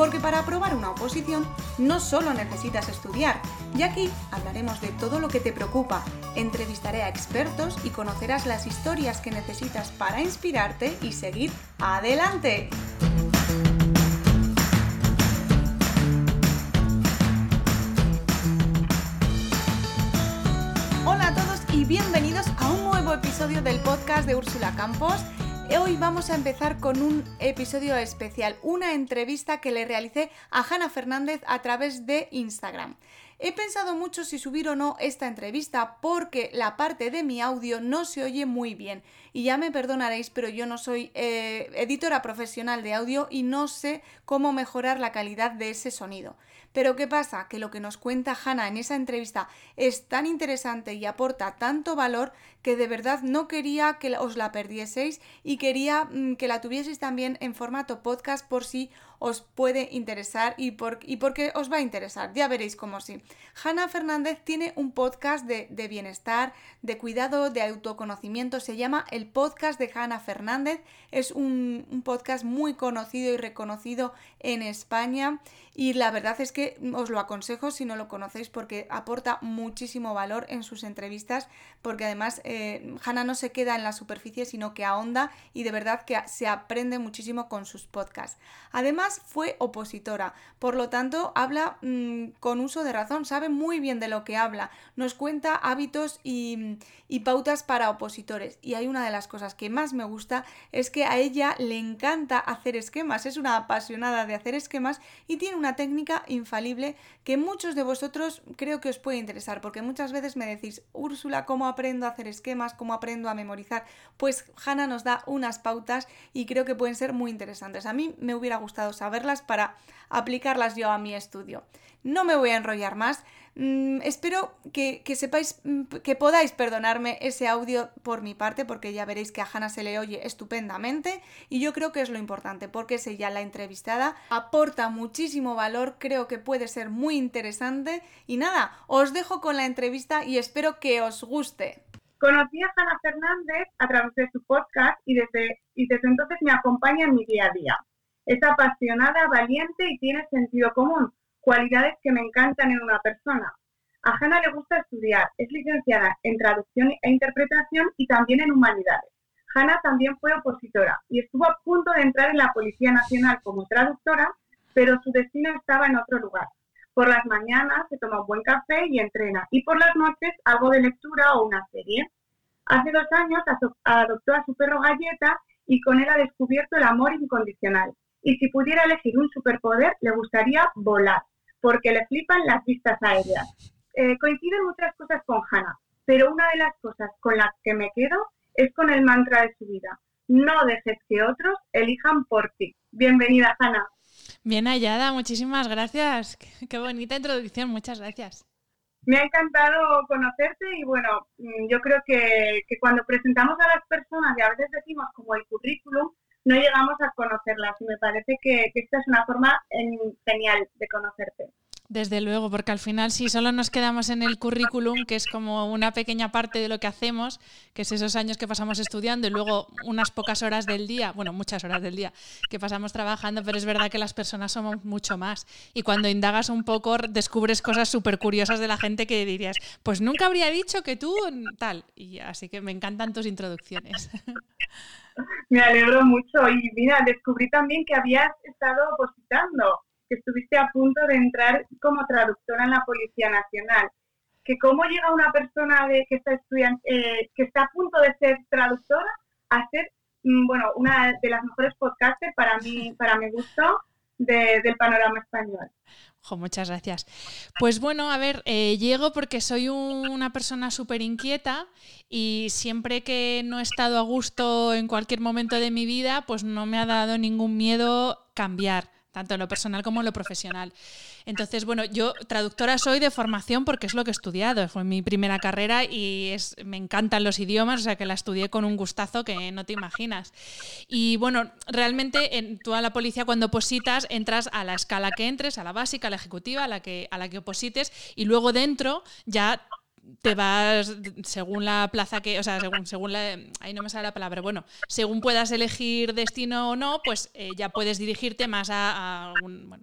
Porque para aprobar una oposición no solo necesitas estudiar, y aquí hablaremos de todo lo que te preocupa, entrevistaré a expertos y conocerás las historias que necesitas para inspirarte y seguir adelante. Hola a todos y bienvenidos a un nuevo episodio del podcast de Úrsula Campos. Hoy vamos a empezar con un episodio especial, una entrevista que le realicé a Hanna Fernández a través de Instagram. He pensado mucho si subir o no esta entrevista porque la parte de mi audio no se oye muy bien. Y ya me perdonaréis, pero yo no soy eh, editora profesional de audio y no sé cómo mejorar la calidad de ese sonido. Pero ¿qué pasa? Que lo que nos cuenta Hanna en esa entrevista es tan interesante y aporta tanto valor que de verdad no quería que os la perdieseis y quería mm, que la tuvieseis también en formato podcast por si os puede interesar y, por, y porque os va a interesar. Ya veréis cómo sí. Hanna Fernández tiene un podcast de, bienestar, de cuidado, de autoconocimiento. Se llama El Podcast de Hanna Fernández. Es un, un podcast muy conocido y reconocido en España y la verdad es que os lo aconsejo si no lo conocéis porque aporta muchísimo valor en sus entrevistas porque además eh, no se queda en la superficie sino que ahonda y de verdad que se aprende muchísimo con sus podcasts. Además fue opositora, por lo tanto habla mm, con uso de razón, sabe muy bien de lo que habla, nos cuenta hábitos y, y pautas para opositores y hay una de las cosas que más me gusta es que a ella le encanta hacer esquemas, es una apasionada de hacer esquemas y tiene una técnica infalible que muchos de vosotros creo que os puede interesar, porque muchas veces me decís, Úrsula, ¿cómo aprendo a hacer esquemas? ¿Cómo aprendo a memorizar? Pues Hanna nos da unas pautas y creo que pueden ser muy interesantes. A mí me hubiera gustado saberlas para aplicarlas yo a mi estudio. No me voy a enrollar más. Mm, espero que, sepáis, mm, que podáis perdonarme ese audio por mi parte, porque ya veréis que a Hanna se le oye estupendamente y yo creo que es lo importante, porque es ella la entrevistada, aporta muchísimo valor, creo que puede ser muy interesante y nada, os dejo con la entrevista y espero que os guste. Conocí a Hanna Fernández a través de su podcast y desde, entonces me acompaña en mi día a día. Es apasionada, valiente y tiene sentido común cualidades que me encantan en una persona. A Hanna le gusta estudiar, es licenciada en traducción e interpretación y también en humanidades. Hanna también fue opositora y estuvo a punto de entrar en la Policía Nacional como traductora, pero su destino estaba en otro lugar. Por las mañanas se toma un buen café y entrena, y por las noches algo de lectura o una serie. Hace dos años adoptó a su perro Galleta y con él ha descubierto el amor incondicional. Y si pudiera elegir un superpoder, le gustaría volar porque le flipan las vistas aéreas. Eh, coinciden muchas cosas con Hannah, pero una de las cosas con las que me quedo es con el mantra de su vida. No dejes que otros elijan por ti. Bienvenida, Hannah. Bien hallada, muchísimas gracias. Qué bonita introducción, muchas gracias. Me ha encantado conocerte y bueno, mm, yo creo que, cuando presentamos a las personas y a veces decimos como el currículum, no llegamos a conocerlas y me parece que, esta es una forma genial de conocerte. Desde luego, porque al final si solo nos quedamos en el currículum, que es como una pequeña parte de lo que hacemos, que es esos años que pasamos estudiando y luego unas pocas horas del día, bueno, muchas horas del día que pasamos trabajando, pero es verdad que las personas somos mucho más. Y cuando indagas un poco, descubres cosas súper curiosas de la gente que dirías, pues nunca habría dicho que tú tal. Y así que me encantan tus introducciones. Me alegro mucho y mira, descubrí también que habías estado opositando que estuviste a punto de entrar como traductora en la Policía Nacional. Que cómo llega una persona de, que está estudiando, eh, que está a punto de ser traductora a ser, mm, bueno, una de las mejores podcasters para mí, para mi gusto, del panorama español. muchas gracias. Pues bueno, a ver, eh, llego porque soy una persona súper inquieta y siempre que no he estado a gusto en cualquier momento de mi vida, pues no me ha dado ningún miedo cambiar tanto en lo personal como en lo profesional. Entonces, bueno, yo traductora soy de formación porque es lo que he estudiado, fue mi primera carrera y es, me encantan los idiomas, o sea que la estudié con un gustazo que no te imaginas. Y bueno, realmente en toda la policía cuando opositas entras a la escala que entres, a la básica, a la ejecutiva, a la que, a la que oposites y luego dentro ya te vas según la plaza que, o sea, según, según la, ahí no me sale la palabra, bueno, según puedas elegir destino o no, pues eh, ya puedes dirigirte más a,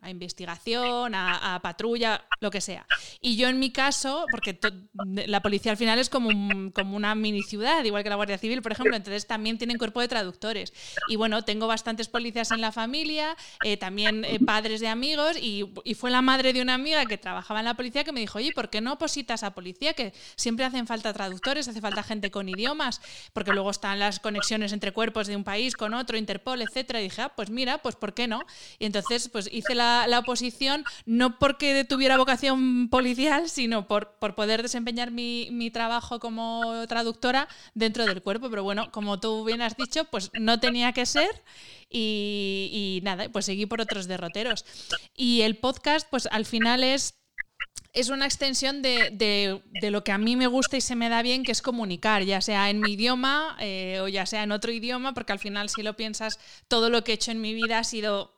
a, investigación, a, patrulla, lo que sea. Y yo en mi caso, porque la policía al final es como, como una mini ciudad, igual que la Guardia Civil, por ejemplo, entonces también tienen cuerpo de traductores. Y bueno, tengo bastantes policías en la familia, eh, también eh, padres de amigos, y, y, fue la madre de una amiga que trabajaba en la policía que me dijo, oye, ¿por qué no positas a policía? Que siempre hacen falta traductores, hace falta gente con idiomas, porque luego están las conexiones entre cuerpos de un país con otro, Interpol, etcétera. Y dije, ah, pues mira, pues ¿por qué no? Y entonces pues hice la, oposición no porque tuviera vocación policial, sino por, por poder desempeñar mi, trabajo como traductora dentro del cuerpo. Pero bueno, como tú bien has dicho, pues no tenía que ser. Y, nada, pues seguí por otros derroteros. Y el podcast, pues al final es es una extensión de, lo que a mí me gusta y se me da bien, que es comunicar, ya sea en mi idioma eh, o ya sea en otro idioma, porque al final si lo piensas, todo lo que he hecho en mi vida ha sido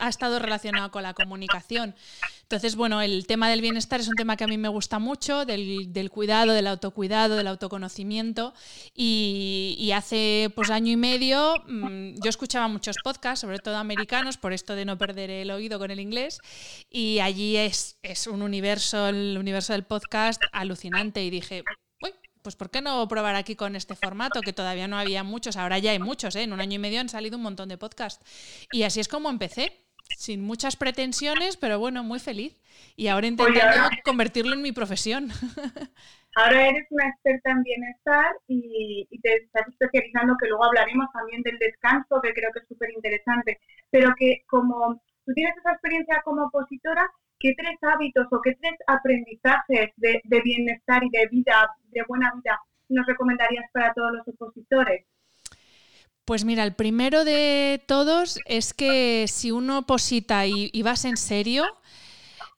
ha estado relacionado con la comunicación. Entonces, bueno, el tema del bienestar es un tema que a mí me gusta mucho, del, cuidado, del autocuidado, del autoconocimiento. Y, hace pues año y medio mm, yo escuchaba muchos podcasts, sobre todo americanos, por esto de no perder el oído con el inglés. Y allí es, es un universo, el universo del podcast alucinante. Y dije, pues ¿por qué no probar aquí con este formato? Que todavía no había muchos, ahora ya hay muchos, ¿eh? en un año y medio han salido un montón de podcasts. Y así es como empecé, sin muchas pretensiones, pero bueno, muy feliz. Y ahora intentando convertirlo en mi profesión. Ahora eres una experta en bienestar y, y, te estás especializando, que luego hablaremos también del descanso, que creo que es súper interesante, pero que como tú tienes esa experiencia como opositora, ¿qué tres hábitos o qué tres aprendizajes de, bienestar y de vida, de buena vida, nos recomendarías para todos los opositores? Pues mira, el primero de todos es que si uno oposita y, vas en serio,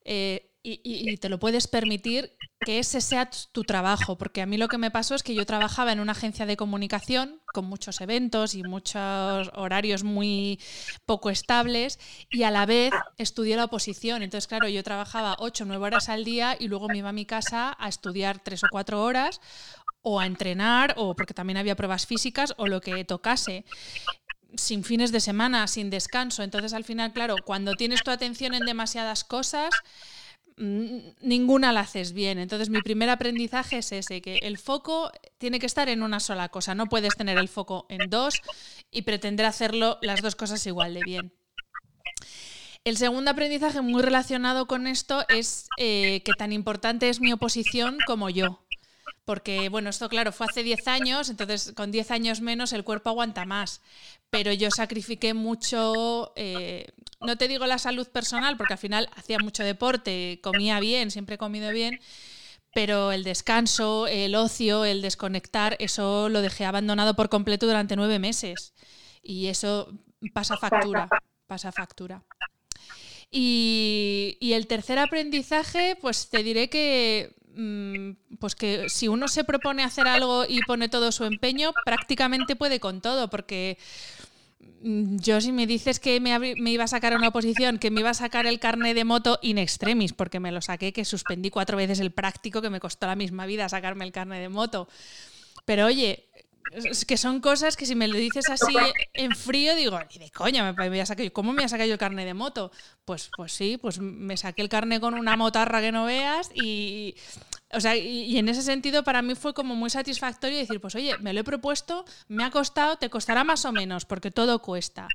eh, y, te lo puedes permitir, que ese sea tu trabajo, porque a mí lo que me pasó es que yo trabajaba en una agencia de comunicación con muchos eventos y muchos horarios muy poco estables y a la vez estudié la oposición. Entonces, claro, yo trabajaba 8 o 9 horas al día y luego me iba a mi casa a estudiar 3 o 4 horas o a entrenar o porque también había pruebas físicas o lo que tocase sin fines de semana, sin descanso. Entonces, al final, claro, cuando tienes tu atención en demasiadas cosas, ninguna la haces bien. Entonces mi primer aprendizaje es ese, que el foco tiene que estar en una sola cosa. No puedes tener el foco en dos y pretender hacerlo las dos cosas igual de bien. El segundo aprendizaje muy relacionado con esto es eh, que tan importante es mi oposición como yo. Porque, bueno, esto claro, fue hace 10 años, entonces con 10 años menos el cuerpo aguanta más. Pero yo sacrifiqué mucho eh, no te digo la salud personal, porque al final hacía mucho deporte, comía bien, siempre he comido bien, pero el descanso, el ocio, el desconectar, eso lo dejé abandonado por completo durante nueve meses. Y eso pasa factura, pasa factura. Y, y el tercer aprendizaje, pues te diré que pues que si uno se propone hacer algo y pone todo su empeño, prácticamente puede con todo, porque Mm, yo si me dices que me, iba a sacar una oposición, que me iba a sacar el carnet de moto in extremis, porque me lo saqué, que suspendí cuatro veces el práctico, que me costó la misma vida sacarme el carnet de moto. Pero oye, es que son cosas que si me lo dices así en frío, digo, ni de coña, me voy a sacar, ¿cómo me voy a sacar yo el carnet de moto? Pues, pues sí, pues me saqué el carnet con una motarra que no veas y, o sea, y, en ese sentido para mí fue como muy satisfactorio decir, pues oye, me lo he propuesto, me ha costado, te costará más o menos, porque todo cuesta.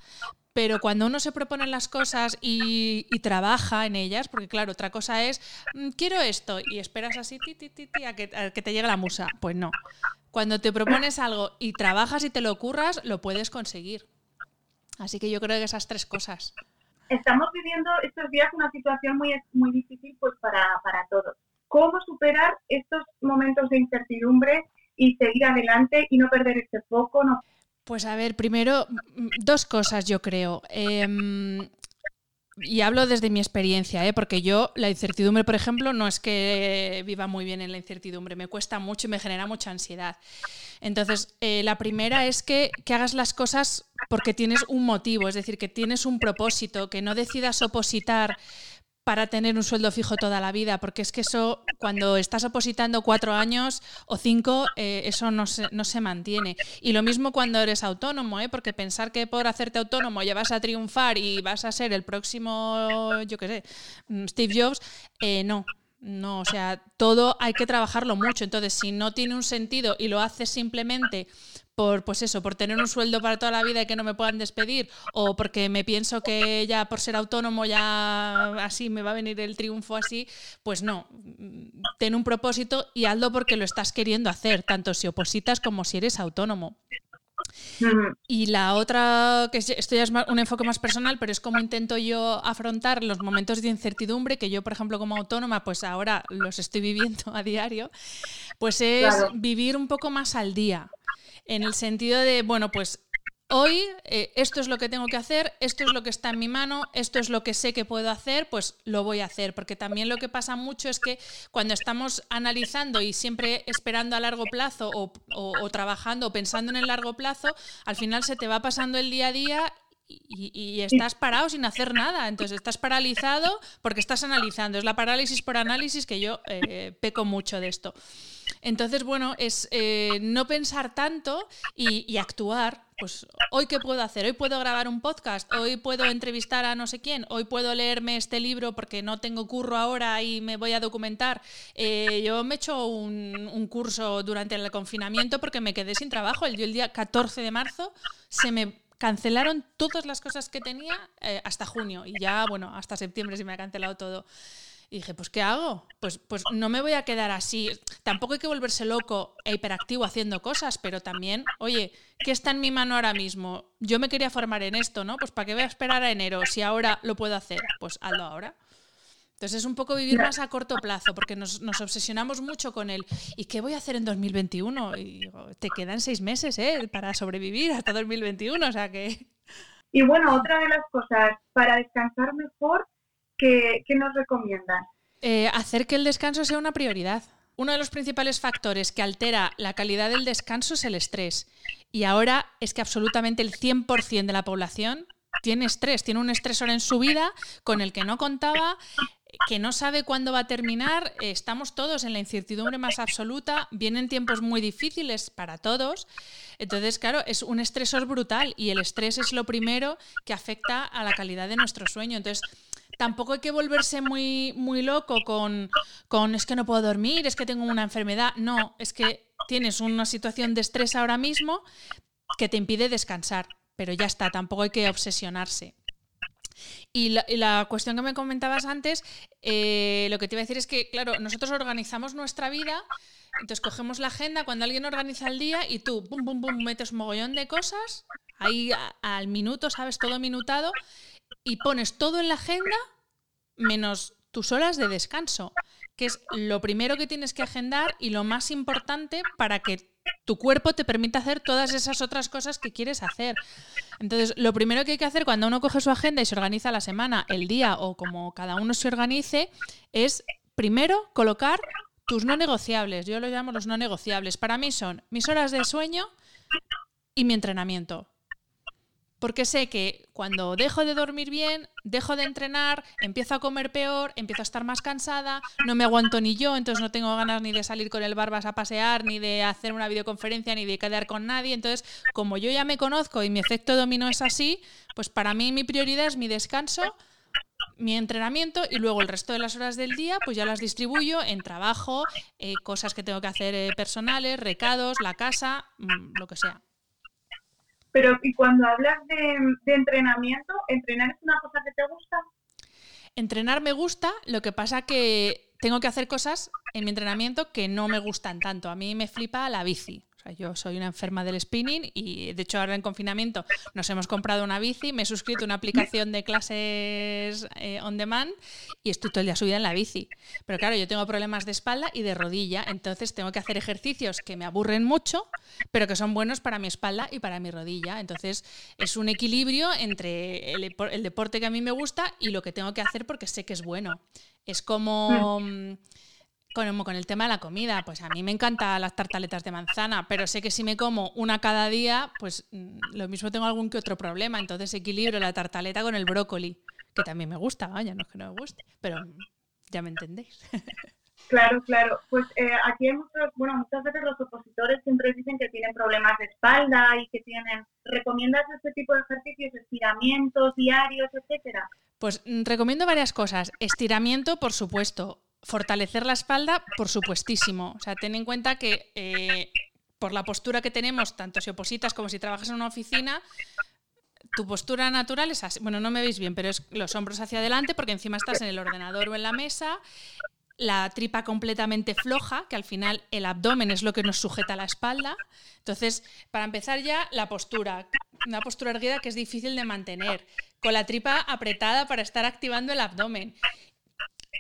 Pero cuando uno se propone las cosas y, trabaja en ellas, porque claro, otra cosa es, mm, quiero esto, y esperas así ti, ti, ti, a, que, a que te llegue la musa. Pues no. Cuando te propones algo y trabajas y te lo curras, lo puedes conseguir. Así que yo creo que esas tres cosas. Estamos viviendo estos días una situación muy, muy difícil pues para, para todos cómo superar estos momentos de incertidumbre y seguir adelante y no perder este foco. No... Pues a ver, primero, mm, dos cosas yo creo. Em, y hablo desde mi experiencia, ¿eh? porque yo la incertidumbre, por ejemplo, no es que viva muy bien en la incertidumbre, me cuesta mucho y me genera mucha ansiedad. Entonces, eh, la primera es que, que, hagas las cosas porque tienes un motivo, es decir, que tienes un propósito, que no decidas opositar para tener un sueldo fijo toda la vida, porque es que eso, cuando estás opositando cuatro años o cinco, eh, eso no se, no se, mantiene. Y lo mismo cuando eres autónomo, ¿eh? porque pensar que por hacerte autónomo ya vas a triunfar y vas a ser el próximo, yo qué sé, mm, Steve Jobs, eh, no. No, o sea, todo hay que trabajarlo mucho. Entonces, si no tiene un sentido y lo haces simplemente por, pues eso, por tener un sueldo para toda la vida y que no me puedan despedir, o porque me pienso que ya por ser autónomo ya así me va a venir el triunfo así, pues no. Ten un propósito y hazlo porque lo estás queriendo hacer, tanto si opositas como si eres autónomo. Y la otra, que esto ya es un enfoque más personal, pero es como intento yo afrontar los momentos de incertidumbre, que yo, por ejemplo, como autónoma, pues ahora los estoy viviendo a diario, pues es vivir un poco más al día en el sentido de, bueno, pues hoy eh, esto es lo que tengo que hacer, esto es lo que está en mi mano, esto es lo que sé que puedo hacer, pues lo voy a hacer. Porque también lo que pasa mucho es que cuando estamos analizando y siempre esperando a largo plazo o, trabajando o pensando en el largo plazo, al final se te va pasando el día a día y, estás parado sin hacer nada. Entonces estás paralizado porque estás analizando. Es la parálisis por análisis que yo eh, peco mucho de esto. Entonces, bueno, es eh, no pensar tanto y, actuar. Pues hoy qué puedo hacer? Hoy puedo grabar un podcast, hoy puedo entrevistar a no sé quién, hoy puedo leerme este libro porque no tengo curro ahora y me voy a documentar. Eh, yo me he hecho un, curso durante el confinamiento porque me quedé sin trabajo. El, el día 14 de marzo se me cancelaron todas las cosas que tenía eh, hasta junio y ya, bueno, hasta septiembre se me ha cancelado todo. Y dije, pues ¿qué hago? Pues, pues no me voy a quedar así. Tampoco hay que volverse loco e hiperactivo haciendo cosas, pero también, oye, ¿qué está en mi mano ahora mismo? Yo me quería formar en esto, ¿no? Pues ¿para qué voy a esperar a enero si ahora lo puedo hacer? Pues hazlo ahora. Entonces es un poco vivir más a corto plazo, porque nos, obsesionamos mucho con el ¿y qué voy a hacer en 2021? Y te quedan seis meses ¿eh? para sobrevivir hasta 2021, o sea que... Y bueno, otra de las cosas, para descansar mejor, ¿qué, nos recomiendas? Eh, hacer que el descanso sea una prioridad. Uno de los principales factores que altera la calidad del descanso es el estrés. Y ahora es que absolutamente el 100% de la población tiene estrés, tiene un estresor en su vida con el que no contaba, que no sabe cuándo va a terminar. Estamos todos en la incertidumbre más absoluta, vienen tiempos muy difíciles para todos. Entonces, claro, es un estresor brutal y el estrés es lo primero que afecta a la calidad de nuestro sueño. Entonces, tampoco hay que volverse muy, muy loco con, con es que no puedo dormir, es que tengo una enfermedad. No, es que tienes una situación de estrés ahora mismo que te impide descansar, pero ya está, tampoco hay que obsesionarse. Y la, cuestión que me comentabas antes, eh, lo que te iba a decir es que, claro, nosotros organizamos nuestra vida, entonces cogemos la agenda cuando alguien organiza el día y tú, bum, bum, bum, metes un mogollón de cosas, ahí al minuto, sabes, todo minutado, y pones todo en la agenda menos tus horas de descanso, que es lo primero que tienes que agendar y lo más importante para que tu cuerpo te permita hacer todas esas otras cosas que quieres hacer. Entonces, lo primero que hay que hacer cuando uno coge su agenda y se organiza la semana, el día o como cada uno se organice, es primero colocar tus no negociables. Yo lo llamo los no negociables. Para mí son mis horas de sueño y mi entrenamiento porque sé que cuando dejo de dormir bien, dejo de entrenar, empiezo a comer peor, empiezo a estar más cansada, no me aguanto ni yo, entonces no tengo ganas ni de salir con el barbas a pasear, ni de hacer una videoconferencia, ni de quedar con nadie. Entonces, como yo ya me conozco y mi efecto dominó es así, pues para mí mi prioridad es mi descanso, mi entrenamiento y luego el resto de las horas del día pues ya las distribuyo en trabajo, eh, cosas que tengo que hacer eh, personales, recados, la casa, mm, lo que sea. Pero y cuando hablas de, entrenamiento, ¿entrenar es una cosa que te gusta? Entrenar me gusta, lo que pasa que tengo que hacer cosas en mi entrenamiento que no me gustan tanto. A mí me flipa la bici. Yo soy una enferma del spinning y de hecho ahora en confinamiento nos hemos comprado una bici, me he suscrito a una aplicación de clases eh, on demand y estoy todo el día subida en la bici. Pero claro, yo tengo problemas de espalda y de rodilla, entonces tengo que hacer ejercicios que me aburren mucho, pero que son buenos para mi espalda y para mi rodilla. Entonces es un equilibrio entre el, el deporte que a mí me gusta y lo que tengo que hacer porque sé que es bueno. Es como... Mm. Con, con, el tema de la comida, pues a mí me encantan las tartaletas de manzana, pero sé que si me como una cada día, pues mm, lo mismo tengo algún que otro problema. Entonces equilibro la tartaleta con el brócoli, que también me gusta, vaya, no es que no me guste, pero ya me entendéis. Claro, claro. Pues eh, aquí hay muchos, bueno, muchas veces los opositores siempre dicen que tienen problemas de espalda y que tienen. ¿Recomiendas este tipo de ejercicios, estiramientos diarios, etcétera? Pues mm, recomiendo varias cosas. Estiramiento, por supuesto. Fortalecer la espalda, por supuestísimo. O sea, ten en cuenta que eh, por la postura que tenemos, tanto si opositas como si trabajas en una oficina, tu postura natural es así. Bueno, no me veis bien, pero es los hombros hacia adelante porque encima estás en el ordenador o en la mesa. La tripa completamente floja, que al final el abdomen es lo que nos sujeta a la espalda. Entonces, para empezar ya, la postura. Una postura erguida que es difícil de mantener con la tripa apretada para estar activando el abdomen.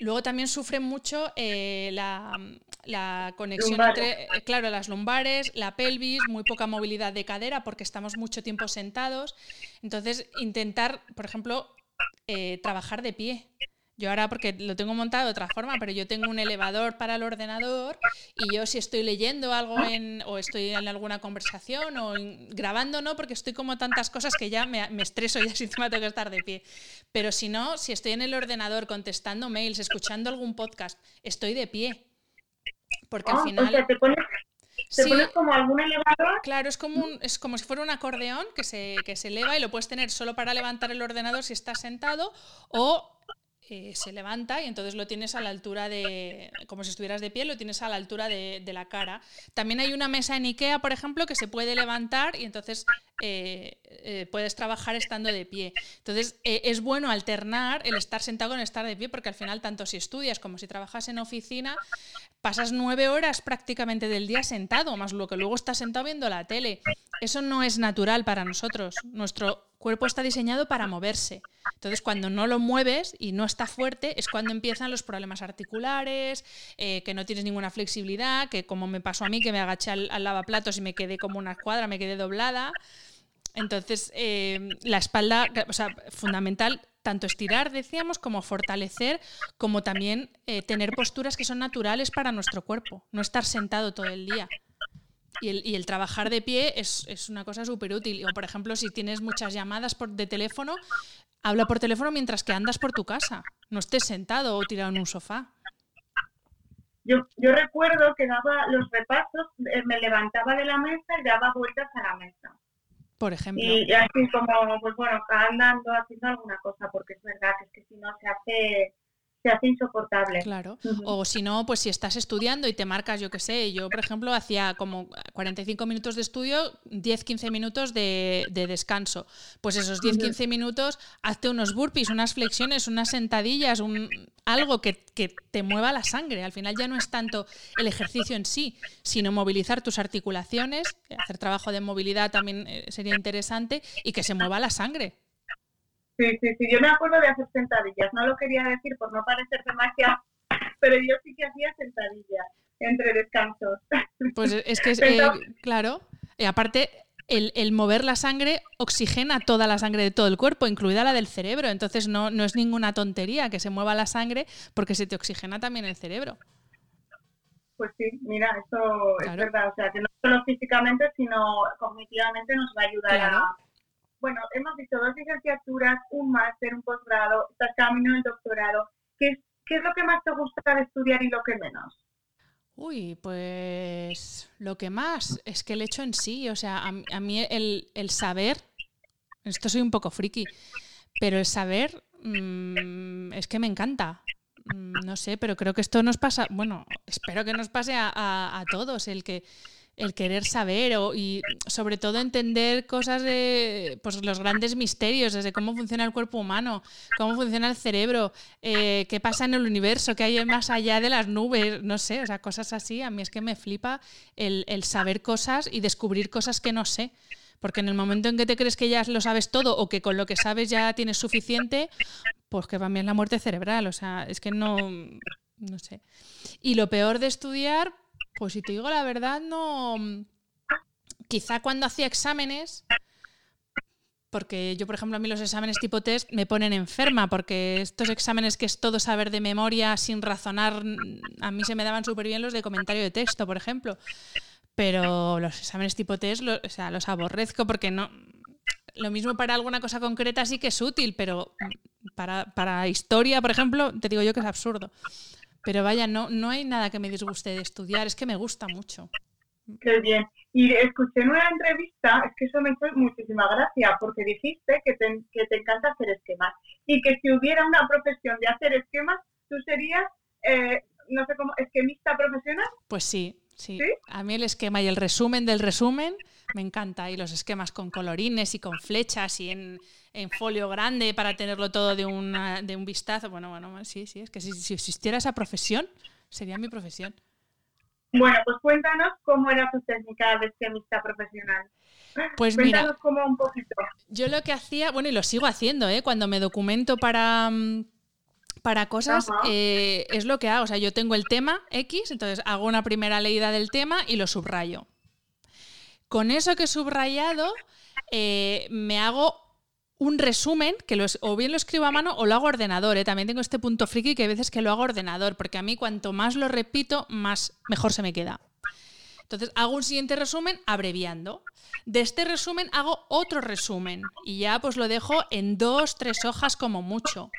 Luego también sufren mucho eh, la, conexión entre, eh, claro, las lumbares, la pelvis, muy poca movilidad de cadera porque estamos mucho tiempo sentados. Entonces, intentar, por ejemplo, eh, trabajar de pie. Yo ahora, porque lo tengo montado de otra forma, pero yo tengo un elevador para el ordenador y yo si estoy leyendo algo en, o estoy en alguna conversación o grabando, no, porque estoy como tantas cosas que ya me, estreso y ya encima tengo que estar de pie. Pero si no, si estoy en el ordenador contestando mails, escuchando algún podcast, estoy de pie. Porque al ah, final... O sea, te pones, como algún elevador. Claro, es como, un, es como si fuera un acordeón que se, que se eleva y lo puedes tener solo para levantar el ordenador si estás sentado o eh, se levanta y entonces lo tienes a la altura de, como si estuvieras de pie, lo tienes a la altura de, la cara. También hay una mesa en Ikea, por ejemplo, que se puede levantar y entonces eh, eh, puedes trabajar estando de pie. Entonces es bueno alternar el estar sentado con estar de pie porque al final, tanto si estudias como si trabajas en oficina, pasas nueve horas prácticamente del día sentado, más lo que luego estás sentado viendo la tele. Eso no es natural para nosotros. Nuestro cuerpo está diseñado para moverse. Entonces, cuando no lo mueves y no está fuerte, es cuando empiezan los problemas articulares, eh, que no tienes ninguna flexibilidad, que como me pasó a mí, que me agaché al, lavaplatos y me quedé como una escuadra, me quedé doblada. Entonces, eh, la espalda, o sea, fundamental, tanto estirar, decíamos, como fortalecer, como también eh, tener posturas que son naturales para nuestro cuerpo, no estar sentado todo el día. Y el, trabajar de pie es, una cosa súper útil. O, por ejemplo, si tienes muchas llamadas por, de teléfono, habla por teléfono mientras que andas por tu casa. No estés sentado o tirado en un sofá. Yo, yo recuerdo que daba los repasos, eh, me levantaba de la mesa y daba vueltas a la mesa. Por ejemplo. Y, así como, pues bueno, andando, haciendo alguna cosa, porque es verdad que es que si no se hace se hace insoportable. Claro. O si no, pues si estás estudiando y te marcas, yo qué sé, yo por ejemplo hacía como 45 minutos de estudio, 10-15 minutos de, descanso. Pues esos 10-15 minutos, hazte unos burpees, unas flexiones, unas sentadillas, un, algo que, te mueva la sangre. Al final ya no es tanto el ejercicio en sí, sino movilizar tus articulaciones, hacer trabajo de movilidad también eh, sería interesante y que se mueva la sangre. Sí, sí, sí, yo me acuerdo de hacer sentadillas, no lo quería decir por no parecer demasiado, pero yo sí que hacía sentadillas entre descansos. Pues es que, eh, claro, y aparte, el, mover la sangre oxigena toda la sangre de todo el cuerpo, incluida la del cerebro. Entonces no, no es ninguna tontería que se mueva la sangre porque se te oxigena también el cerebro. Pues sí, mira, eso es verdad. O sea, que no solo físicamente, sino cognitivamente nos va a ayudar a, bueno, hemos visto dos licenciaturas, un máster, un posgrado, estás camino el doctorado. ¿Qué es, ¿Qué es lo que más te gusta de estudiar y lo que menos? Uy, pues lo que más es que el hecho en sí, o sea, a, mí el, saber, esto soy un poco friki, pero el saber mm, es que me encanta. Mm, no sé, pero creo que esto nos pasa, bueno, espero que nos pase a, a todos, el que el querer saber o, y sobre todo entender cosas de pues, los grandes misterios, desde cómo funciona el cuerpo humano, cómo funciona el cerebro, eh, qué pasa en el universo, qué hay más allá de las nubes, no sé, o sea, cosas así. A mí es que me flipa el, el saber cosas y descubrir cosas que no sé. Porque en el momento en que te crees que ya lo sabes todo o que con lo que sabes ya tienes suficiente, pues que para es la muerte cerebral. O sea, es que no, no sé. Y lo peor de estudiar, pues si te digo la verdad, no. Quizá cuando hacía exámenes, porque yo, por ejemplo, a mí los exámenes tipo test me ponen enferma, porque estos exámenes que es todo saber de memoria sin razonar, a mí se me daban súper bien los de comentario de texto, por ejemplo. Pero los exámenes tipo test, o sea, los aborrezco porque no. Lo mismo para alguna cosa concreta sí que es útil, pero para, para historia, por ejemplo, te digo yo que es absurdo. Pero vaya, no, no hay nada que me disguste de estudiar, es que me gusta mucho. Qué bien. Y escuché en una entrevista, es que eso me hizo muchísima gracia, porque dijiste que te, que te encanta hacer esquemas y que si hubiera una profesión de hacer esquemas, tú serías, eh, no sé cómo, esquemista profesional. Pues sí, sí, A mí el esquema y el resumen del resumen me encanta. Y los esquemas con colorines y con flechas y en, en folio grande para tenerlo todo de, una, de un vistazo. Bueno, bueno, sí, sí, es que si, si, existiera esa profesión, sería mi profesión. Bueno, pues cuéntanos cómo era tu técnica de esquemista profesional. Pues cuéntanos mira, cómo un poquito. Yo lo que hacía, bueno, y lo sigo haciendo, ¿eh? cuando me documento para, mm, para cosas, eh, es lo que hago. O sea, yo tengo el tema X, entonces hago una primera leída del tema y lo subrayo. Con eso que he subrayado, eh, me hago un resumen, que o bien lo escribo a mano o lo hago a ordenador. ¿eh? También tengo este punto friki que a veces que lo hago a ordenador, porque a mí cuanto más lo repito, más mejor se me queda. Entonces hago un siguiente resumen abreviando. De este resumen hago otro resumen y ya pues lo dejo en dos, tres hojas como mucho.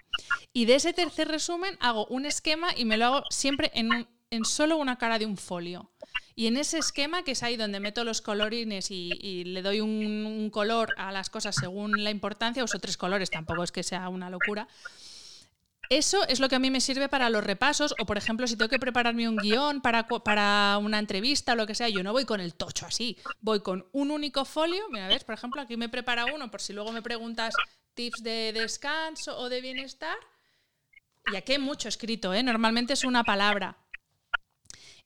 Y de ese tercer resumen hago un esquema y me lo hago siempre en, en solo una cara de un folio. Y en ese esquema, que es ahí donde meto los colorines y, le doy un, color a las cosas según la importancia, uso tres colores, tampoco es que sea una locura. Eso es lo que a mí me sirve para los repasos o, por ejemplo, si tengo que prepararme un guion para, para una entrevista o lo que sea, yo no voy con el tocho así, voy con un único folio. Mira, ves, por ejemplo, aquí me prepara uno por si luego me preguntas tips de descanso o de bienestar. Y aquí hay mucho escrito, ¿eh? Normalmente es una palabra.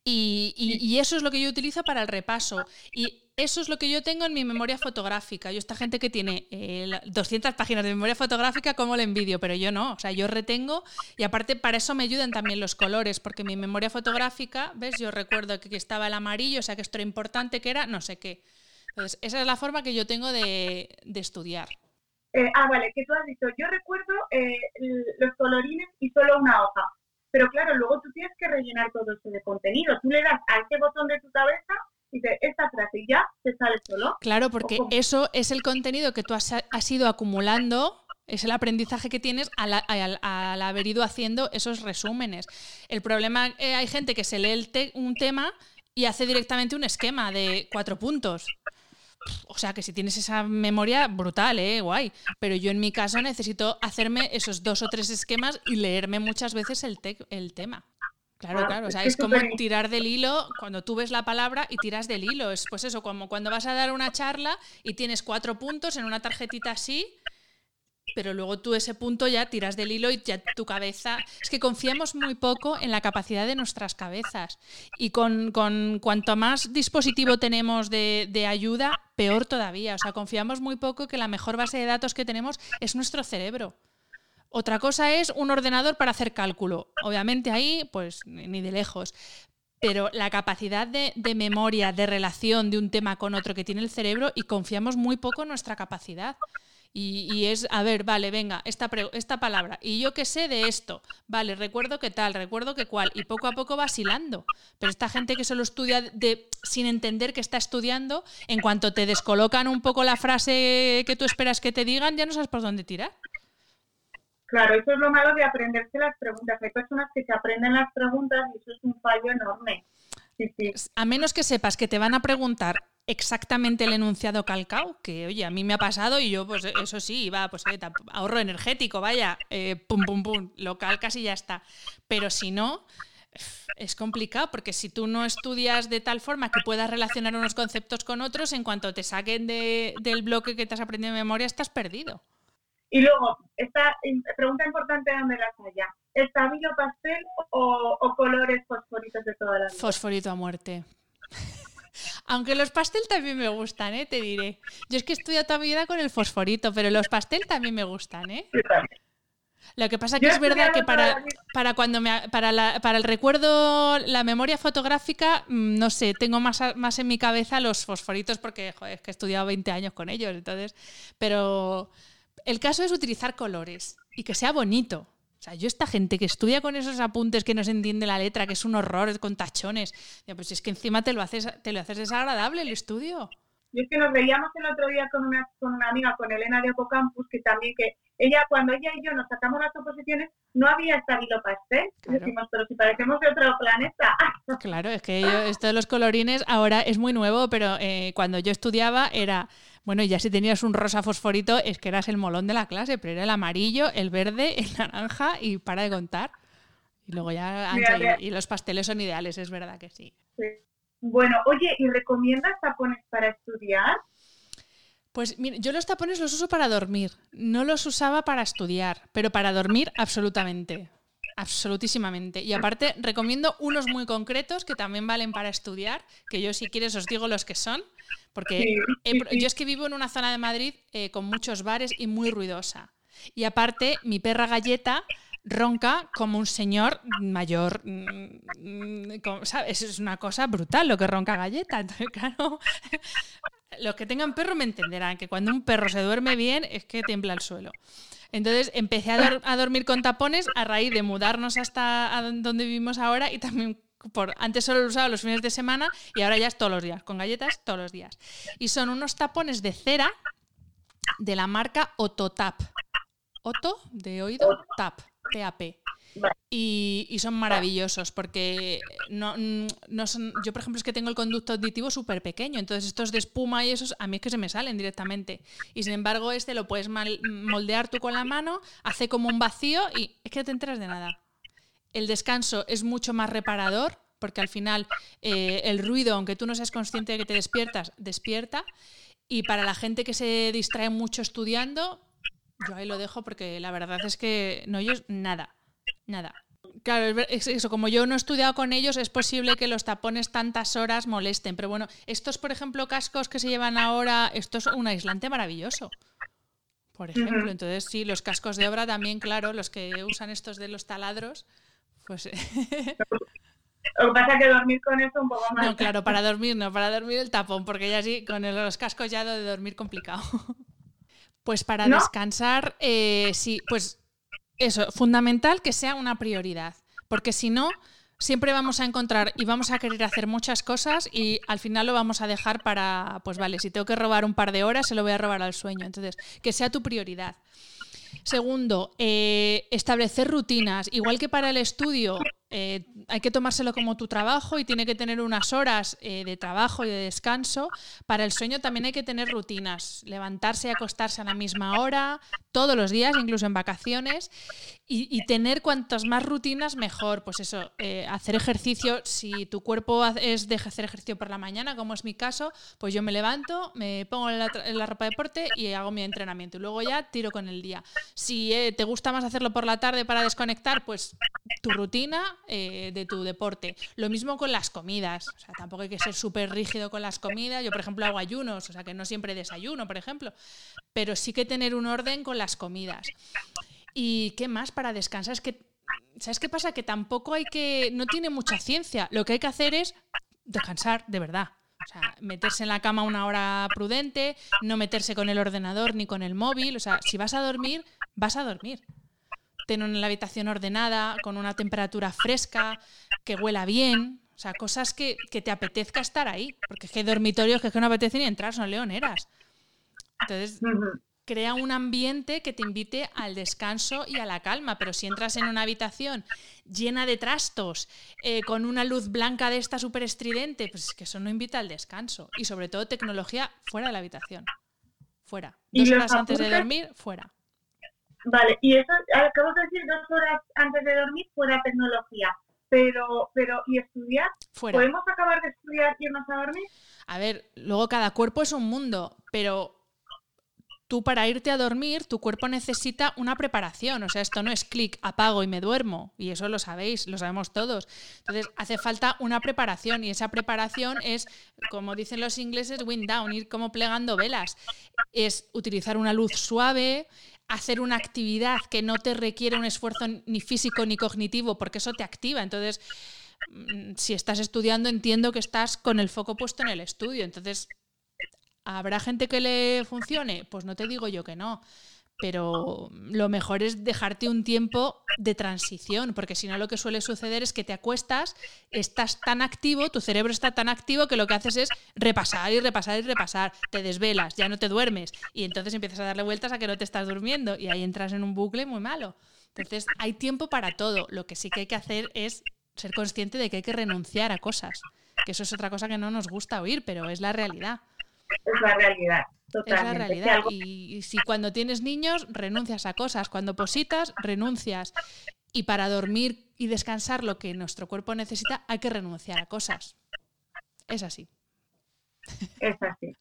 Y, eso es lo que yo utilizo para el repaso. Y eso es lo que yo tengo en mi memoria fotográfica. Yo, esta gente que tiene 200 eh, páginas de memoria fotográfica, ¿cómo le envidio? Pero yo no. O sea, yo retengo y aparte para eso me ayudan también los colores, porque mi memoria fotográfica, ¿ves? Yo recuerdo que estaba el amarillo, o sea, que esto era importante, que era no sé qué. Entonces, esa es la forma que yo tengo de, estudiar. Eh, ah, vale, que tú has dicho, yo recuerdo eh, los colorines y solo una hoja. Pero claro, luego tú tienes que rellenar todo eso de contenido. Tú le das a ese botón de tu cabeza y dices, esta frase y ya te sale solo. Claro, porque eso es el contenido que tú has, ido acumulando es el aprendizaje que tienes al, haber ido haciendo esos resúmenes. El problema, eh, hay gente que se lee un tema y hace directamente un esquema de cuatro puntos. O sea que si tienes esa memoria, brutal, ¿eh? Guay. Pero yo en mi caso necesito hacerme esos dos o tres esquemas y leerme muchas veces el, el tema. Claro, ah, claro. O sea, es como tirar del hilo cuando tú ves la palabra y tiras del hilo. Es pues eso, como cuando vas a dar una charla y tienes cuatro puntos en una tarjetita así pero luego tú ese punto ya tiras del hilo y ya tu cabeza... Es que confiamos muy poco en la capacidad de nuestras cabezas y con, cuanto más dispositivo tenemos de, ayuda, peor todavía. O sea, confiamos muy poco que la mejor base de datos que tenemos es nuestro cerebro. Otra cosa es un ordenador para hacer cálculo. Obviamente ahí, pues ni de lejos. Pero la capacidad de, de memoria, de relación de un tema con otro que tiene el cerebro y confiamos muy poco en nuestra capacidad. Y, es, a ver, vale, venga, esta, esta palabra. Y yo qué sé de esto. Vale, recuerdo que tal, recuerdo que cual. Y poco a poco vacilando. Pero esta gente que solo estudia de, sin entender que está estudiando, en cuanto te descolocan un poco la frase que tú esperas que te digan, ya no sabes por dónde tirar. Claro, eso es lo malo de aprenderse las preguntas. Hay personas que se aprenden las preguntas y eso es un fallo enorme. A menos que sepas que te van a preguntar exactamente el enunciado calcao, que oye, a mí me ha pasado y yo, pues eso sí, va, pues eh, ahorro energético, vaya, eh, pum, pum, pum, lo calcas y ya está. Pero si no, es complicado porque si tú no estudias de tal forma que puedas relacionar unos conceptos con otros, en cuanto te saquen del bloque que te has aprendido de memoria, estás perdido. Y luego, esta pregunta importante, ¿dónde las haya? ¿Estabilo pastel o, colores fosforitos de toda la vida? Fosforito a muerte. Aunque los pastel también me gustan, ¿eh? te diré. Yo es que he estudiado toda mi vida con el fosforito, pero los pastel también me gustan, ¿eh? Lo que pasa que es verdad que para, para cuando me, para, para el recuerdo, la memoria fotográfica, mm, no sé, tengo más, más en mi cabeza los fosforitos porque joder, es que he estudiado 20 años con ellos, entonces, pero el caso es utilizar colores y que sea bonito. O sea, yo esta gente que estudia con esos apuntes que no se entiende la letra, que es un horror con tachones, pues es que encima te lo haces, te lo haces desagradable el estudio. Y es que nos veíamos el otro día con una, con una amiga, con Elena de Opocampus, que también que ella, cuando ella y yo nos sacamos las oposiciones, no había estabilo pastel. Decimos, pero si parecemos de otro planeta. Claro, es que esto de los colorines ahora es muy nuevo, pero eh, cuando yo estudiaba era, bueno, ya si tenías un rosa fosforito es que eras el molón de la clase, pero era el amarillo, el verde, el naranja y para de contar. Y luego ya, y, y los pasteles son ideales, es verdad que sí. sí. Bueno, oye, ¿y recomiendas tapones para estudiar? Pues yo los tapones los uso para dormir. No los usaba para estudiar, pero para dormir absolutamente. Absolutísimamente. Y aparte, recomiendo unos muy concretos que también valen para estudiar, que yo si quieres os digo los que son, porque yo es que vivo en una zona de Madrid eh, con muchos bares y muy ruidosa. Y aparte, mi perra galleta ronca como un señor mayor. Mm, ¿sabes? Es una cosa brutal lo que ronca galleta. Entonces, claro, los que tengan perro me entenderán que cuando un perro se duerme bien es que tiembla el suelo. Entonces empecé a, dormir con tapones a raíz de mudarnos hasta donde vivimos ahora y también por, antes solo lo usaba los fines de semana y ahora ya es todos los días, con galletas todos los días. Y son unos tapones de cera de la marca Ototap. Oto de oído, tap. TAP. Y, son maravillosos porque no, no, son. Yo, por ejemplo, es que tengo el conducto auditivo súper pequeño, entonces estos de espuma y esos a mí es que se me salen directamente. Y sin embargo, este lo puedes moldear tú con la mano, hace como un vacío y es que no te enteras de nada. El descanso es mucho más reparador porque al final eh, el ruido, aunque tú no seas consciente de que te despiertas, despierta. Y para la gente que se distrae mucho estudiando, yo ahí lo dejo porque la verdad es que no ellos nada, nada. Claro, es eso, como yo no he estudiado con ellos, es posible que los tapones tantas horas molesten. Pero bueno, estos, por ejemplo, cascos que se llevan ahora, esto es un aislante maravilloso. Por ejemplo, entonces sí, los cascos de obra también, claro, los que usan estos de los taladros, pues... Lo que pasa es que dormir con eso un poco más. No, claro, para dormir no, para dormir el tapón, porque ya sí, con los cascos ya de dormir complicado. Pues para descansar, eh, sí, pues eso, fundamental que sea una prioridad, porque si no, siempre vamos a encontrar y vamos a querer hacer muchas cosas y al final lo vamos a dejar para, pues vale, si tengo que robar un par de horas, se lo voy a robar al sueño. Entonces, que sea tu prioridad. Segundo, eh, establecer rutinas. Igual que para el estudio, eh, hay que tomárselo como tu trabajo y tiene que tener unas horas eh, de trabajo y de descanso. Para el sueño también hay que tener rutinas, levantarse y acostarse a la misma hora, todos los días, incluso en vacaciones, y, tener cuantas más rutinas mejor. Pues eso, eh, hacer ejercicio, si tu cuerpo es de hacer ejercicio por la mañana, como es mi caso, pues yo me levanto, me pongo en la, ropa de deporte y hago mi entrenamiento. Y luego ya tiro con el día. Si te gusta más hacerlo por la tarde para desconectar, pues tu rutina eh, de tu deporte. Lo mismo con las comidas. O sea, tampoco hay que ser súper rígido con las comidas. Yo, por ejemplo, hago ayunos, o sea, que no siempre desayuno, por ejemplo. Pero sí que tener un orden con las comidas. ¿Y qué más para descansar? Es que, ¿sabes qué pasa? Que tampoco hay que. No tiene mucha ciencia. Lo que hay que hacer es descansar de verdad. O sea, meterse en la cama una hora prudente, no meterse con el ordenador ni con el móvil. O sea, si vas a dormir, vas a dormir tener la habitación ordenada, con una temperatura fresca, que huela bien. O sea, cosas que, te apetezca estar ahí. Porque es que hay dormitorios que, es que no apetece ni entrar, son leoneras. Entonces, crea un ambiente que te invite al descanso y a la calma. Pero si entras en una habitación llena de trastos, eh, con una luz blanca de esta súper estridente, pues es que eso no invita al descanso. Y sobre todo tecnología fuera de la habitación. Fuera. Dos horas antes de dormir, fuera. Vale, y eso, acabo de decir dos horas antes de dormir fuera tecnología. pero, pero ¿y estudiar? Fuera. ¿Podemos acabar de estudiar y irnos a dormir? A ver, luego cada cuerpo es un mundo, pero tú para irte a dormir, tu cuerpo necesita una preparación. O sea, esto no es clic, apago y me duermo. Y eso lo sabéis, lo sabemos todos. Entonces, hace falta una preparación y esa preparación es, como dicen los ingleses, wind down, ir como plegando velas. Es utilizar una luz suave, hacer una actividad que no te requiere un esfuerzo ni físico ni cognitivo, porque eso te activa. Entonces, mm, si estás estudiando, entiendo que estás con el foco puesto en el estudio. Entonces, ¿Habrá gente que le funcione? Pues no te digo yo que no. Pero lo mejor es dejarte un tiempo de transición, porque si no lo que suele suceder es que te acuestas, estás tan activo, tu cerebro está tan activo que lo que haces es repasar y repasar y repasar, te desvelas, ya no te duermes y entonces empiezas a darle vueltas a que no te estás durmiendo y ahí entras en un bucle muy malo. Entonces hay tiempo para todo, lo que sí que hay que hacer es ser consciente de que hay que renunciar a cosas, que eso es otra cosa que no nos gusta oír, pero es la realidad es la realidad. Totalmente. Es la realidad. Y, si cuando tienes niños renuncias a cosas, cuando positas renuncias. Y para dormir y descansar lo que nuestro cuerpo necesita hay que renunciar a cosas. Es así. Es así.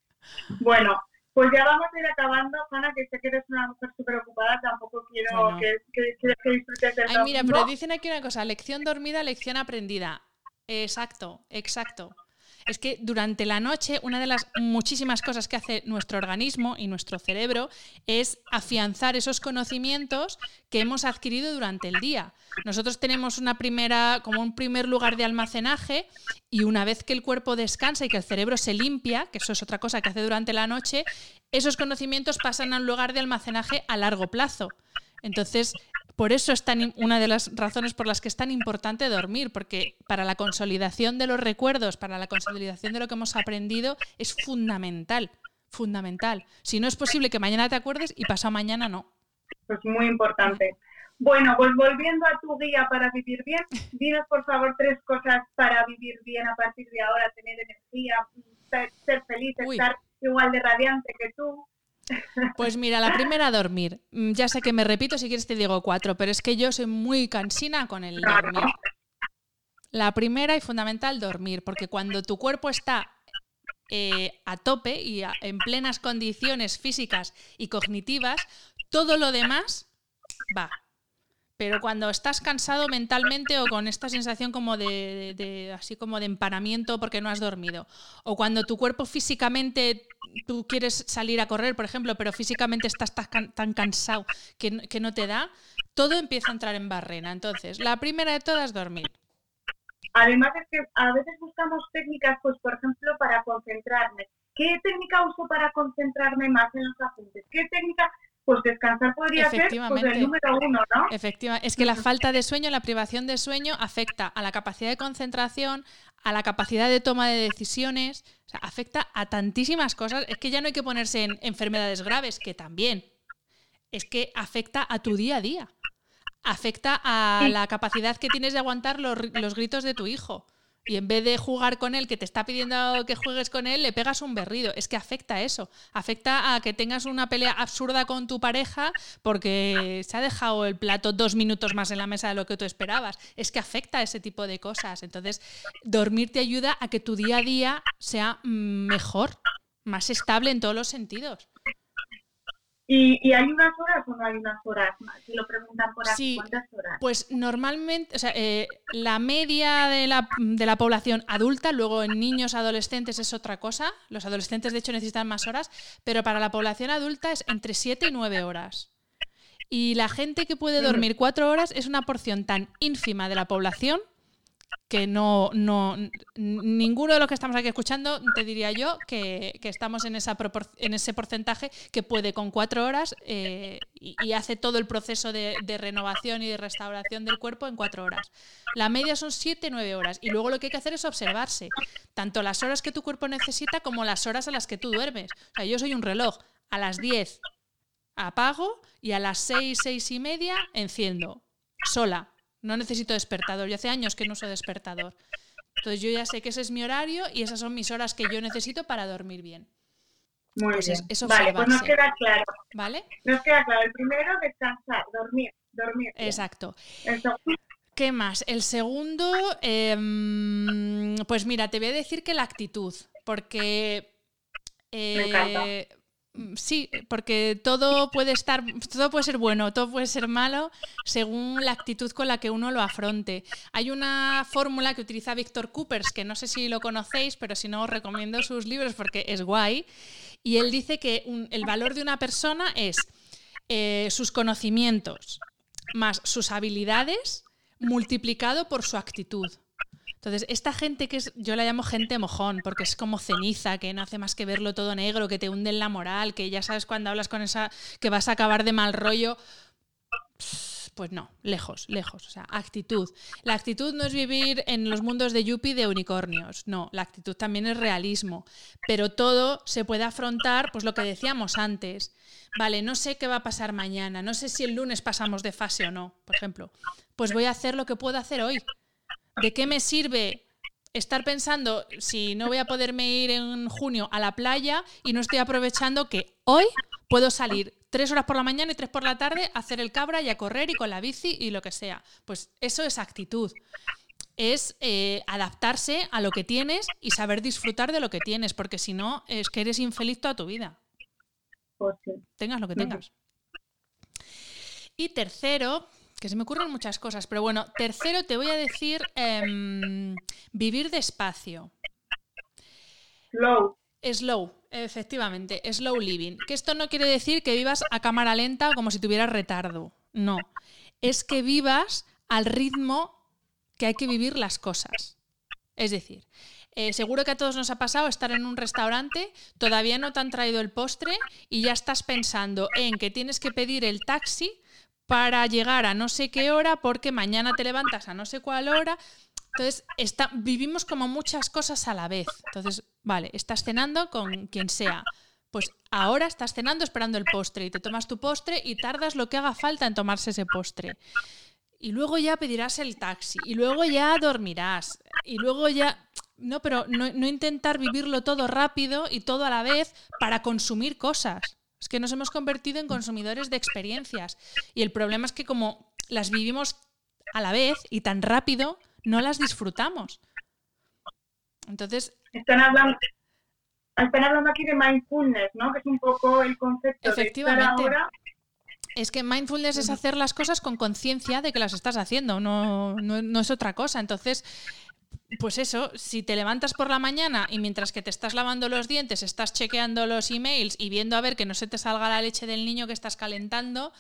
Bueno, pues ya vamos a ir acabando, Hanna, que sé que eres una mujer súper ocupada, tampoco quiero que, que, disfrutes del Ay, mira, pero dicen aquí una cosa, lección dormida, lección aprendida. Exacto, exacto es que durante la noche una de las muchísimas cosas que hace nuestro organismo y nuestro cerebro es afianzar esos conocimientos que hemos adquirido durante el día. Nosotros tenemos una primera, como un primer lugar de almacenaje y una vez que el cuerpo descansa y que el cerebro se limpia, que eso es otra cosa que hace durante la noche, esos conocimientos pasan a un lugar de almacenaje a largo plazo. Entonces, por eso es una de las razones por las que es tan importante dormir, porque para la consolidación de los recuerdos, para la consolidación de lo que hemos aprendido, es fundamental, fundamental. Si no es posible que mañana te acuerdes y pasado mañana no. Pues muy importante. Bueno, pues volviendo a tu guía para vivir bien, dinos por favor tres cosas para vivir bien a partir de ahora, tener energía, ser, feliz, estar igual de radiante que tú. Pues mira, la primera, dormir. Mm, ya sé que me repito, si quieres te digo cuatro, pero es que yo soy muy cansina con el dormir. La primera y fundamental, dormir, porque cuando tu cuerpo está eh, a tope y en plenas condiciones físicas y cognitivas, todo lo demás va. Pero cuando estás cansado mentalmente o con esta sensación como de, así como de empanamiento porque no has dormido, o cuando tu cuerpo físicamente tú quieres salir a correr, por ejemplo, pero físicamente estás tan, cansado que, que no te da, todo empieza a entrar en barrena. Entonces, la primera de todas, dormir. Además es que a veces buscamos técnicas, pues por ejemplo, para concentrarme. ¿Qué técnica uso para concentrarme más en los apuntes? ¿Qué técnica pues descansar podría ser pues, el número uno, ¿no? Efectivamente, es que la falta de sueño, la privación de sueño afecta a la capacidad de concentración, a la capacidad de toma de decisiones, o sea, afecta a tantísimas cosas. Es que ya no hay que ponerse en enfermedades graves, que también. Es que afecta a tu día a día. Afecta a la capacidad que tienes de aguantar los, los gritos de tu hijo y en vez de jugar con él, que te está pidiendo que juegues con él, le pegas un berrido. Es que afecta a eso. Afecta a que tengas una pelea absurda con tu pareja porque se ha dejado el plato dos minutos más en la mesa de lo que tú esperabas. Es que afecta a ese tipo de cosas. Entonces, dormir te ayuda a que tu día a día sea mejor, más estable en todos los sentidos. ¿Y, hay unas horas o no hay unas horas? Si lo preguntan por aquí, ¿cuántas horas? Pues normalmente, o sea, eh, la media de la, de la, población adulta, luego en niños, adolescentes es otra cosa. Los adolescentes, de hecho, necesitan más horas, pero para la población adulta es entre 7 y 9 horas. Y la gente que puede dormir 4 horas es una porción tan ínfima de la población que no, no, ninguno de los que estamos aquí escuchando te diría yo que, estamos en, esa en ese porcentaje que puede con cuatro horas eh, y, hace todo el proceso de, renovación y de restauración del cuerpo en cuatro horas. La media son siete, nueve horas y luego lo que hay que hacer es observarse, tanto las horas que tu cuerpo necesita como las horas a las que tú duermes. O sea, yo soy un reloj, a las 10 apago y a las seis, seis y media enciendo, sola no necesito despertador. Yo hace años que no uso despertador. Entonces yo ya sé que ese es mi horario y esas son mis horas que yo necesito para dormir bien. Muy pues bien. Eso vale, pues nos queda claro. ¿Vale? Nos queda claro. El primero, descansar, dormir, dormir. Exacto. ¿Qué más? El segundo, em, pues mira, te voy a decir que la actitud, porque... sí, porque todo puede estar, todo puede ser bueno, todo puede ser malo según la actitud con la que uno lo afronte. Hay una fórmula que utiliza Víctor Coopers, que no sé si lo conocéis, pero si no os recomiendo sus libros porque es guay. Y él dice que el valor de una persona es eh, sus conocimientos más sus habilidades multiplicado por su actitud. Entonces, esta gente que es, yo la llamo gente mojón, porque es como ceniza, que no hace más que verlo todo negro, que te hunde en la moral, que ya sabes cuando hablas con esa, que vas a acabar de mal rollo. Pues no, lejos, lejos. O sea, actitud. La actitud no es vivir en los mundos de Yuppie de unicornios. No, la actitud también es realismo. Pero todo se puede afrontar, pues lo que decíamos antes. Vale, no sé qué va a pasar mañana, no sé si el lunes pasamos de fase o no, por ejemplo. Pues voy a hacer lo que puedo hacer hoy. ¿De qué me sirve estar pensando si no voy a poderme ir en junio a la playa y no estoy aprovechando que hoy puedo salir tres horas por la mañana y tres por la tarde a hacer el cabra y a correr y con la bici y lo que sea? Pues eso es actitud. Es eh, adaptarse a lo que tienes y saber disfrutar de lo que tienes, porque si no, es que eres infeliz toda tu vida. Pues tengas lo que tengas. Y tercero, que se me ocurren muchas cosas, pero bueno, tercero te voy a decir em, vivir despacio. Slow. Slow, efectivamente, slow living. Que esto no quiere decir que vivas a cámara lenta como si tuvieras retardo. No. Es que vivas al ritmo que hay que vivir las cosas. Es decir, eh, seguro que a todos nos ha pasado estar en un restaurante, todavía no te han traído el postre y ya estás pensando en que tienes que pedir el taxi para llegar a no sé qué hora porque mañana te levantas a no sé cuál hora. Entonces, está, vivimos como muchas cosas a la vez. Entonces, vale, estás cenando con quien sea. Pues ahora estás cenando esperando el postre y te tomas tu postre y tardas lo que haga falta en tomarse ese postre. Y luego ya pedirás el taxi y luego ya dormirás y luego ya... No, pero no, no intentar vivirlo todo rápido y todo a la vez para consumir cosas. Es que nos hemos convertido en consumidores de experiencias. Y el problema es que como las vivimos a la vez y tan rápido, no las disfrutamos. Entonces... Están hablando, están hablando aquí de mindfulness, ¿no? Que es un poco el concepto Efectivamente. Es que mindfulness es hacer las cosas con conciencia de que las estás haciendo, no, no, no, es otra cosa. Entonces, pues eso, si te levantas por la mañana y mientras que te estás lavando los dientes estás chequeando los emails y viendo a ver que no se te salga la leche del niño que estás calentando,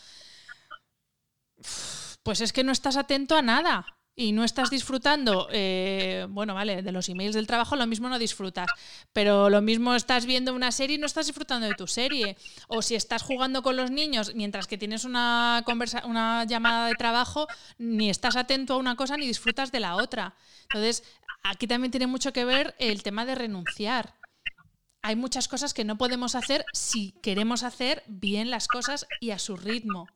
pues es que no estás atento a nada y no estás disfrutando, eh, bueno, vale, de los emails del trabajo lo mismo no disfrutas, pero lo mismo estás viendo una serie y no estás disfrutando de tu serie. O si estás jugando con los niños mientras que tienes una, conversa una llamada de trabajo, ni estás atento a una cosa ni disfrutas de la otra. Entonces, aquí también tiene mucho que ver el tema de renunciar. Hay muchas cosas que no podemos hacer si queremos hacer bien las cosas y a su ritmo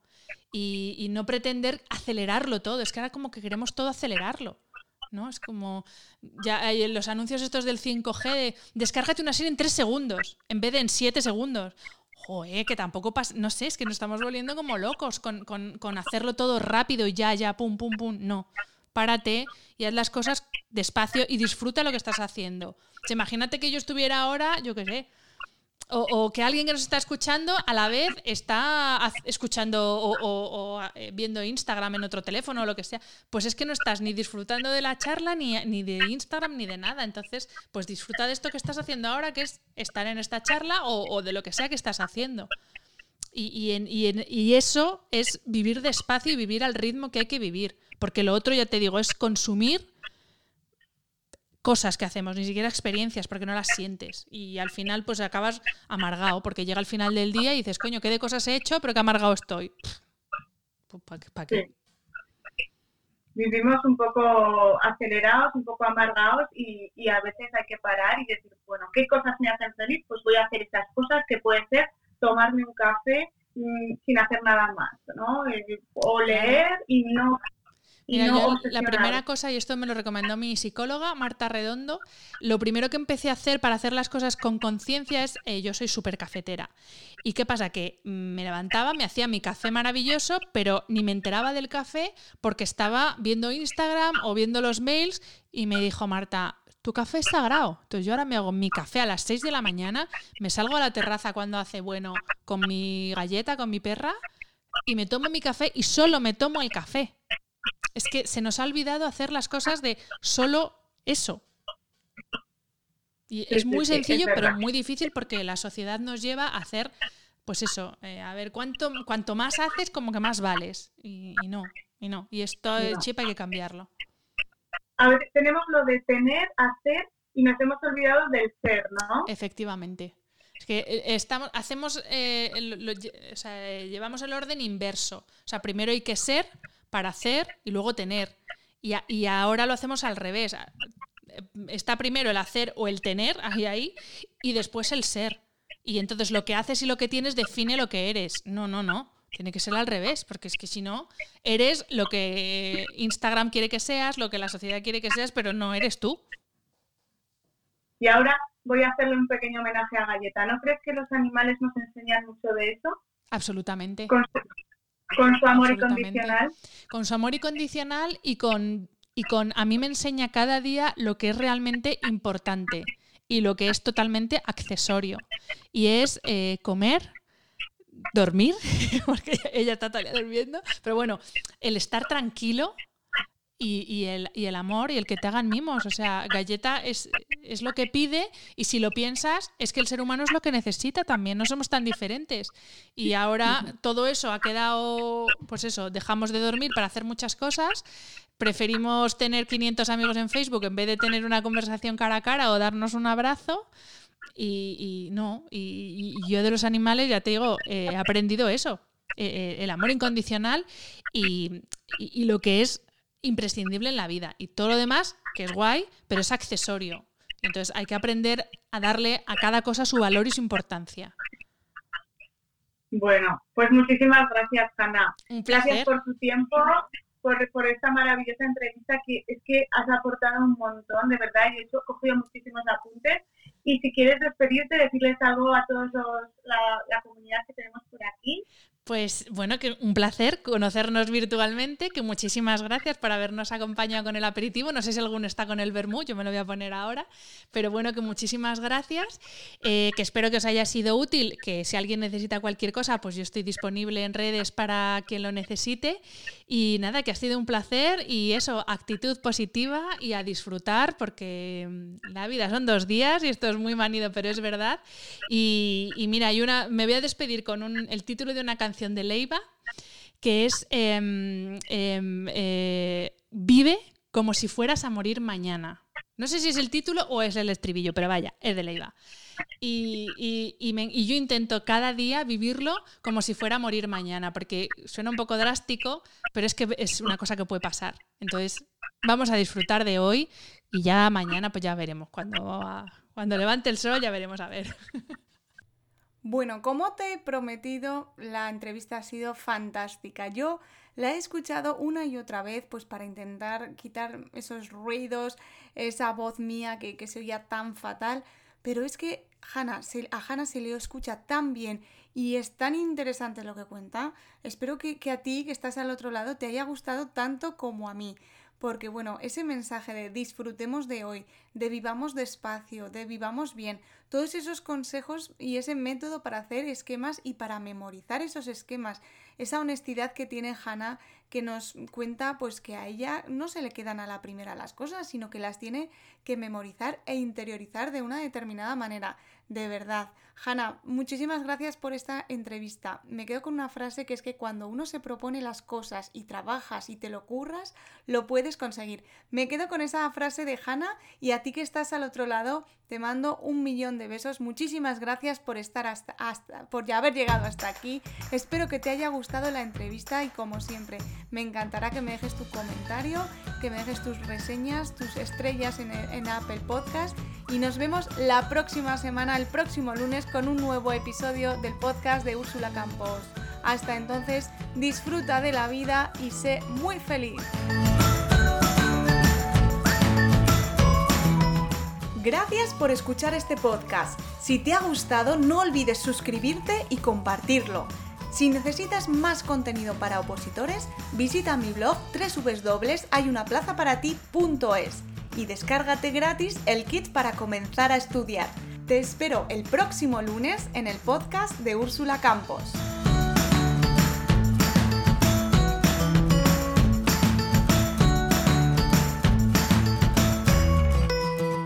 y, no pretender acelerarlo todo. Es que ahora como que queremos todo acelerarlo. ¿no? Es como ya hay los anuncios estos del 5G de descárgate una serie en 3 segundos en vez de en 7 segundos. Joder, que tampoco pasa, no sé, es que nos estamos volviendo como locos con, con, hacerlo todo rápido y ya, ya, pum, pum, pum. No, párate y haz las cosas despacio y disfruta lo que estás haciendo. imagínate que yo estuviera ahora, yo qué sé, o, que alguien que nos está escuchando a la vez está escuchando o, eh, viendo Instagram en otro teléfono o lo que sea. Pues es que no estás ni disfrutando de la charla, ni, ni, de Instagram, ni de nada. Entonces, pues disfruta de esto que estás haciendo ahora, que es estar en esta charla o, de lo que sea que estás haciendo. Y, eso es vivir despacio y vivir al ritmo que hay que vivir. Porque lo otro, ya te digo, es consumir cosas que hacemos, ni siquiera experiencias, porque no las sientes. Y al final, pues acabas amargado, porque llega el final del día y dices, coño, ¿qué de cosas he hecho, pero qué amargado estoy? Pues, ¿Para qué? Vivimos un poco acelerados, un poco amargados y, y, a veces hay que parar y decir, bueno, ¿qué cosas me hacen feliz? Pues voy a hacer estas cosas que puede ser tomarme un café mm, sin hacer nada más, ¿no? O leer y no Mira, la primera cosa, y esto me lo recomendó mi psicóloga, Marta Redondo, lo primero que empecé a hacer para hacer las cosas con conciencia es, eh, yo soy súper cafetera. ¿Y qué pasa? Que me levantaba, me hacía mi café maravilloso, pero ni me enteraba del café porque estaba viendo Instagram o viendo los mails y me dijo Marta, tu café es sagrado. Entonces yo ahora me hago mi café a las 6 de la mañana, me salgo a la terraza cuando hace bueno con mi galleta, con mi perra, y me tomo mi café y solo me tomo el café. Es que se nos ha olvidado hacer las cosas de solo eso. Y es muy sencillo, pero muy difícil porque la sociedad nos lleva a hacer, pues eso, eh, a ver, cuánto, cuanto más haces, como que más vales. Y, no, y no. Y esto, el chip hay que cambiarlo. A ver, tenemos lo de tener, hacer y nos hemos olvidado del ser, ¿no? Efectivamente. Es que eh, estamos, hacemos, eh, o sea, llevamos el orden inverso. O sea, primero hay que ser para hacer y luego tener. Y, y, ahora lo hacemos al revés. Está primero el hacer o el tener, ahí, ahí, y después el ser. Y entonces lo que haces y lo que tienes define lo que eres. No, no, no. Tiene que ser al revés, porque es que si no, eres lo que Instagram quiere que seas, lo que la sociedad quiere que seas, pero no eres tú. Y ahora voy a hacerle un pequeño homenaje a Galleta. ¿No crees que los animales nos enseñan mucho de eso? Absolutamente. Con su, amor incondicional. Con su amor incondicional y con, y con, a mí me enseña cada día lo que es realmente importante y lo que es totalmente accesorio. Y es eh, comer, dormir, porque ella está todavía durmiendo, pero bueno, el estar tranquilo y, el, y, el, amor y el que te hagan mimos. O sea, galleta es, es, lo que pide y si lo piensas, es que el ser humano es lo que necesita también, no somos tan diferentes. Y ahora todo eso ha quedado, pues eso, dejamos de dormir para hacer muchas cosas. Preferimos tener 500 amigos en Facebook en vez de tener una conversación cara a cara o darnos un abrazo. Y, no, y, yo de los animales, ya te digo, he aprendido eso, eh, eh, el amor incondicional y, lo que es imprescindible en la vida. Y todo lo demás, que es guay, pero es accesorio. Entonces hay que aprender a darle a cada cosa su valor y su importancia. Bueno, pues muchísimas gracias, Hanna. Gracias por tu tiempo, por, por, esta maravillosa entrevista que es que has aportado un montón, de verdad, y he hecho, cogido muchísimos apuntes. Y si quieres despedirte, decirles algo a toda la, la comunidad que tenemos por aquí. Pues bueno, que un placer conocernos virtualmente, que muchísimas gracias por habernos acompañado con el aperitivo. No sé si alguno está con el vermú, yo me lo voy a poner ahora, pero bueno, que muchísimas gracias, eh, que espero que os haya sido útil, que si alguien necesita cualquier cosa, pues yo estoy disponible en redes para quien lo necesite. Y nada, que ha sido un placer y eso, actitud positiva y a disfrutar, porque mm, la vida son dos días y esto es muy manido, pero es verdad. Y, mira, hay me voy a despedir con el título de una canción de Leiva, que es em, em, eh, Vive como si fueras a morir mañana. No sé si es el título o es el estribillo, pero vaya, es de Leiva. Y, y, yo intento cada día vivirlo como si fuera a morir mañana, porque suena un poco drástico, pero es que es una cosa que puede pasar. Entonces, vamos a disfrutar de hoy y ya mañana pues ya veremos. Cuando, cuando levante el sol ya veremos a ver. Bueno, como te he prometido, la entrevista ha sido fantástica. Yo la he escuchado una y otra vez, pues para intentar quitar esos ruidos, esa voz mía que, se oía tan fatal. Pero es que a Hannah se le escucha tan bien y es tan interesante lo que cuenta. Espero que, que a ti, que estás al otro lado, te haya gustado tanto como a mí porque bueno, ese mensaje de disfrutemos de hoy, de vivamos despacio, de vivamos bien, todos esos consejos y ese método para hacer esquemas y para memorizar esos esquemas, esa honestidad que tiene Hannah que nos cuenta pues que a ella no se le quedan a la primera las cosas, sino que las tiene que memorizar e interiorizar de una determinada manera. De verdad. Hanna, muchísimas gracias por esta entrevista. Me quedo con una frase que es que cuando uno se propone las cosas y trabajas y te lo curras, lo puedes conseguir. Me quedo con esa frase de Hanna y a ti que estás al otro lado, te mando un millón de besos. Muchísimas gracias por estar hasta, por ya haber llegado hasta aquí. Espero que te haya gustado la entrevista y como siempre, me encantará que me dejes tu comentario, que me dejes tus reseñas, tus estrellas en, en Apple Podcast y nos vemos la próxima semana, el próximo lunes, con un nuevo episodio del podcast de Úrsula Campos. Hasta entonces, disfruta de la vida y sé muy feliz. Gracias por escuchar este podcast. Si te ha gustado, no olvides suscribirte y compartirlo. Si necesitas más contenido para opositores, visita mi blog www.hayunaplazaparati.es y descárgate gratis el kit para comenzar a estudiar. Te espero el próximo lunes en el podcast de Úrsula Campos.